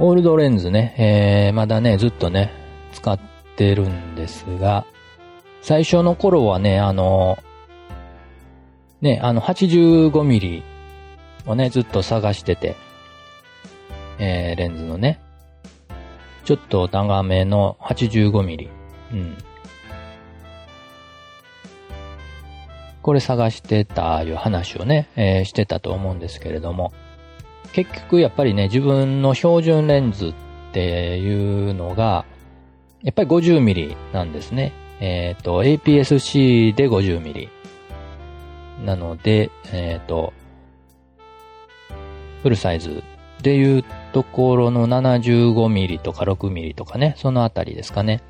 オールドレンズね、えー、まだね、ずっとね、使ってるんですが、最初の頃はね、あの、ね、あの、85ミリをね、ずっと探してて、えー、レンズのね、ちょっと長めの85ミリ。うん。これ探してたいう話をね、えー、してたと思うんですけれども、結局やっぱりね、自分の標準レンズっていうのが、やっぱり50ミリなんですね。えっ、ー、と、APS-C で50ミリ。なので、えっ、ー、と、フルサイズでいうところの75ミリとか6ミリとかね、そのあたりですかね。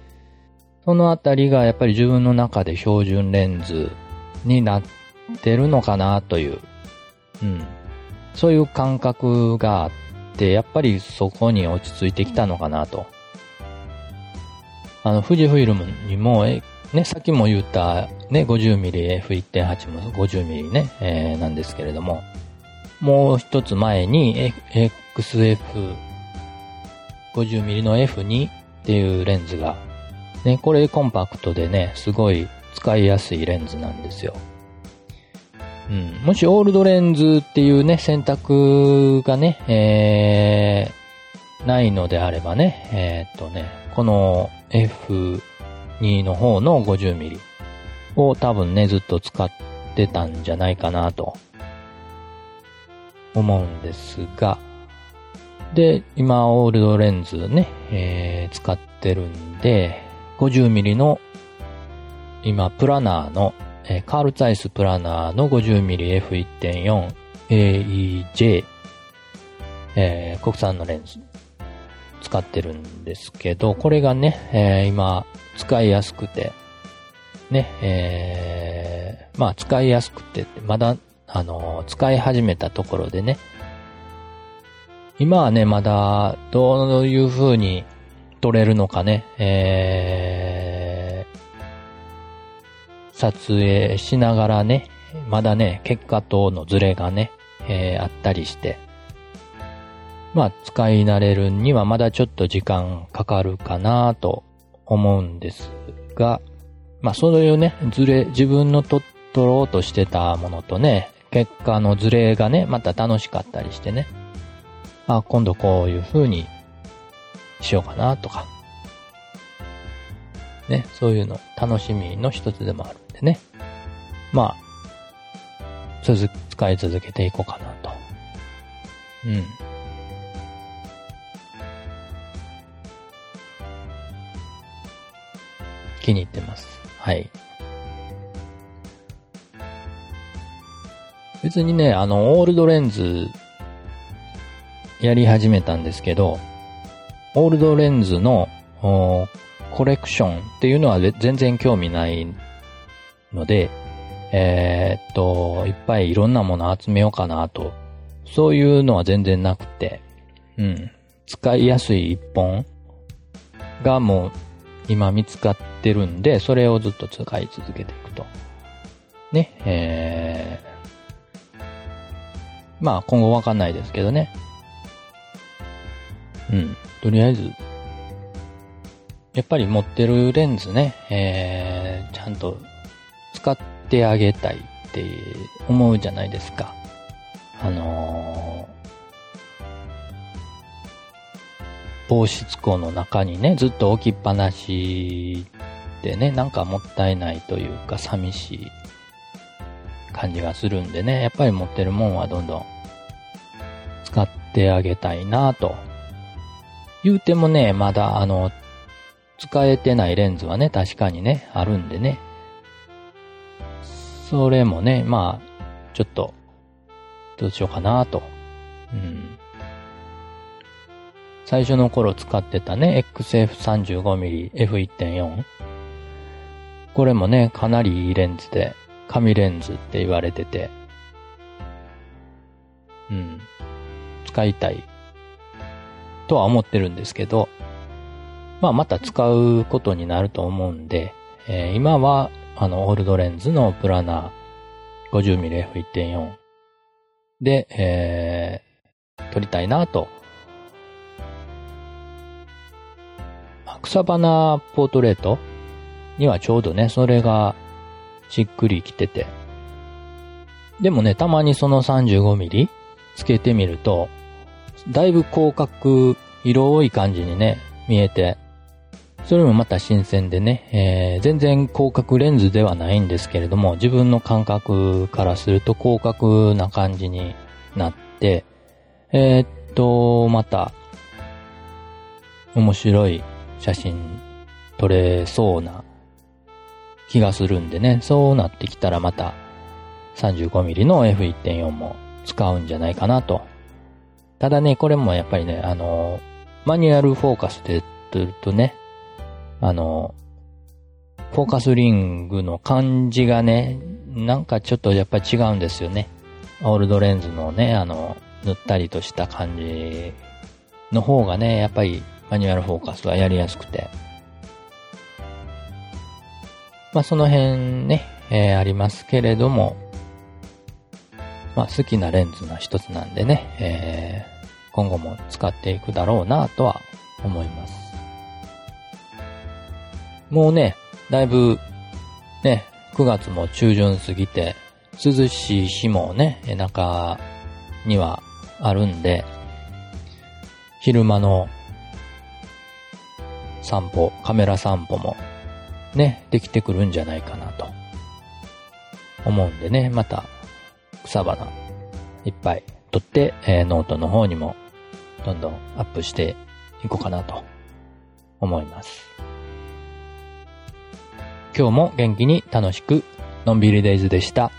そのあたりがやっぱり自分の中で標準レンズになってるのかなという、うん。そういう感覚があって、やっぱりそこに落ち着いてきたのかなと。あの、富士フィルムにも、え、ね、さっきも言った、ね、50mm F1.8 も 50mm ね、えー、なんですけれども、もう一つ前に、XF、50mm の F2 っていうレンズが、ね、これコンパクトでね、すごい使いやすいレンズなんですよ。うん。もしオールドレンズっていうね、選択がね、えー、ないのであればね、えー、っとね、この F2 の方の 50mm を多分ね、ずっと使ってたんじゃないかなと思うんですが、で、今、オールドレンズね、えー、使ってるんで、50mm の今、プラナーの、えー、カール・ツァイスプラナーの 50mm F1.4 AEJ、えー、国産のレンズ使ってるんですけど、これがね、えー、今、使いやすくて、ね、えー、まあ使いやすくて、まだ、あの、使い始めたところでね、今はね、まだ、どういう風に撮れるのかね、えー、撮影しながらね、まだね、結果とのズレがね、えー、あったりして、まあ、使い慣れるにはまだちょっと時間かかるかなと思うんですが、まあ、そういうね、ズレ、自分のと、取ろうとしてたものとね、結果のズレがね、また楽しかったりしてね、あ、今度こういう風にしようかなとか、ね、そういうの楽しみの一つでもあるんでね。まあ、続、使い続けていこうかなと。うん。気に入ってます。はい。別にね、あの、オールドレンズやり始めたんですけど、オールドレンズのコレクションっていうのは全然興味ないので、えー、っと、いっぱいいろんなもの集めようかなと、そういうのは全然なくて、うん。使いやすい一本がもう今見つかってるんで、それをずっと使い続けていくと。ね、えー、まあ今後わかんないですけどね。うん。とりあえず、やっぱり持ってるレンズね、えー、ちゃんと使ってあげたいって思うじゃないですか。あのー、防湿庫の中にね、ずっと置きっぱなしでね、なんかもったいないというか寂しい感じがするんでね、やっぱり持ってるもんはどんどん使ってあげたいなと言うてもね、まだあの、使えてないレンズはね、確かにね、あるんでね。それもね、まあ、ちょっと、どうしようかなと。うん。最初の頃使ってたね、XF35mm F1.4。これもね、かなりいいレンズで、紙レンズって言われてて、うん。使いたいとは思ってるんですけど、まあまた使うことになると思うんで、えー、今はあのオールドレンズのプラナー 50mmF1.4 で、えー、撮りたいなと草花ポートレートにはちょうどね、それがしっくりきてて。でもね、たまにその35ミリつけてみると、だいぶ広角、広い感じにね、見えて、それもまた新鮮でね、えー、全然広角レンズではないんですけれども、自分の感覚からすると広角な感じになって、えー、っと、また、面白い写真撮れそうな気がするんでね、そうなってきたらまた 35mm の F1.4 も使うんじゃないかなと。ただね、これもやっぱりね、あの、マニュアルフォーカスで撮るとね、あの、フォーカスリングの感じがね、なんかちょっとやっぱり違うんですよね。オールドレンズのね、あの、塗ったりとした感じの方がね、やっぱりマニュアルフォーカスはやりやすくて。まあその辺ね、えー、ありますけれども、まあ好きなレンズの一つなんでね、えー、今後も使っていくだろうなとは思います。もうね、だいぶ、ね、9月も中旬過ぎて、涼しい日もね、中にはあるんで、昼間の散歩、カメラ散歩もね、できてくるんじゃないかなと思うんでね、また草花いっぱい撮って、えー、ノートの方にもどんどんアップしていこうかなと思います。今日も元気に楽しくのんびりデイズでした。